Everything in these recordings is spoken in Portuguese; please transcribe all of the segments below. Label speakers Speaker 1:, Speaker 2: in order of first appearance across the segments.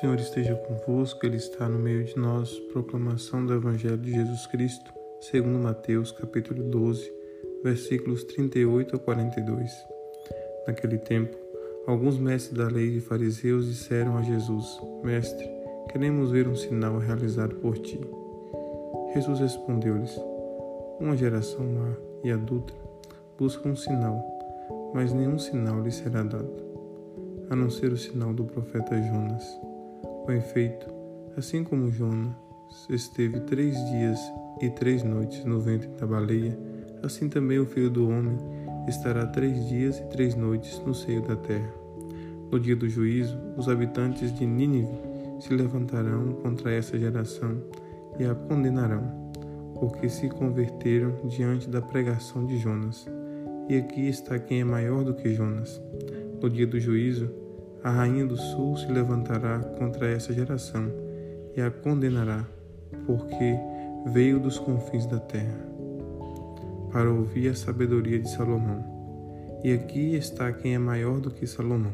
Speaker 1: Senhor esteja convosco, Ele está no meio de nós. Proclamação do Evangelho de Jesus Cristo, segundo Mateus, capítulo 12, versículos 38 a 42. Naquele tempo, alguns mestres da lei e fariseus disseram a Jesus: Mestre, queremos ver um sinal realizado por ti. Jesus respondeu-lhes: Uma geração má e adulta busca um sinal, mas nenhum sinal lhe será dado, a não ser o sinal do profeta Jonas. Com efeito, assim como Jonas esteve três dias e três noites no ventre da baleia, assim também o Filho do Homem estará três dias e três noites no seio da terra. No dia do juízo, os habitantes de Nínive se levantarão contra essa geração e a condenarão, porque se converteram diante da pregação de Jonas. E aqui está quem é maior do que Jonas. No dia do juízo, a rainha do sul se levantará contra essa geração e a condenará, porque veio dos confins da terra, para ouvir a sabedoria de Salomão. E aqui está quem é maior do que Salomão.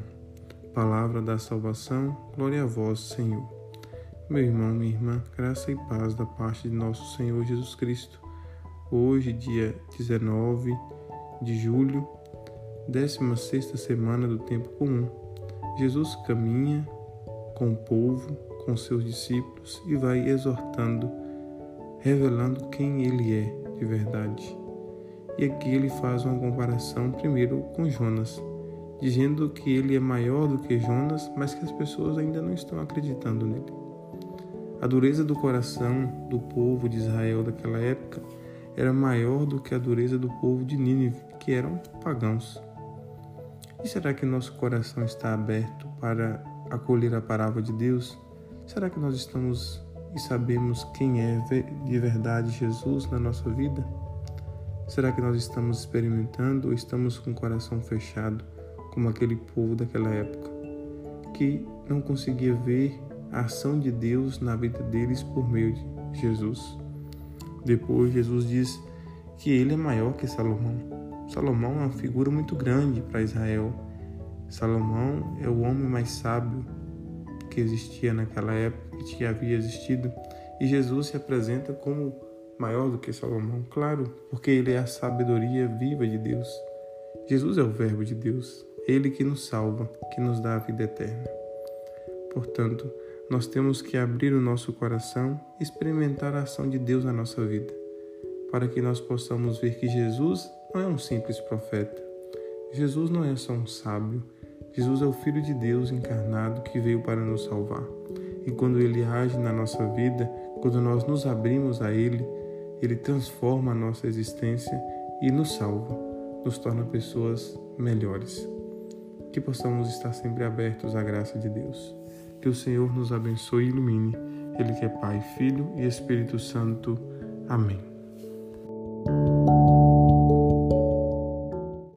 Speaker 1: Palavra da salvação, glória a vós, Senhor. Meu irmão, minha irmã, graça e paz da parte de nosso Senhor Jesus Cristo. Hoje, dia 19 de julho, 16 semana do tempo comum. Jesus caminha com o povo, com seus discípulos e vai exortando, revelando quem ele é de verdade. E aqui ele faz uma comparação primeiro com Jonas, dizendo que ele é maior do que Jonas, mas que as pessoas ainda não estão acreditando nele. A dureza do coração do povo de Israel daquela época era maior do que a dureza do povo de Nínive, que eram pagãos. E será que nosso coração está aberto para acolher a palavra de Deus? Será que nós estamos e sabemos quem é de verdade Jesus na nossa vida? Será que nós estamos experimentando ou estamos com o coração fechado, como aquele povo daquela época, que não conseguia ver a ação de Deus na vida deles por meio de Jesus? Depois, Jesus diz que ele é maior que Salomão. Salomão é uma figura muito grande para Israel. Salomão é o homem mais sábio que existia naquela época, que havia existido, e Jesus se apresenta como maior do que Salomão, claro, porque ele é a sabedoria viva de Deus. Jesus é o Verbo de Deus, ele que nos salva, que nos dá a vida eterna. Portanto, nós temos que abrir o nosso coração e experimentar a ação de Deus na nossa vida, para que nós possamos ver que Jesus não é um simples profeta. Jesus não é só um sábio. Jesus é o Filho de Deus encarnado que veio para nos salvar. E quando ele age na nossa vida, quando nós nos abrimos a ele, ele transforma a nossa existência e nos salva, nos torna pessoas melhores. Que possamos estar sempre abertos à graça de Deus. Que o Senhor nos abençoe e ilumine. Ele que é Pai, Filho e Espírito Santo. Amém.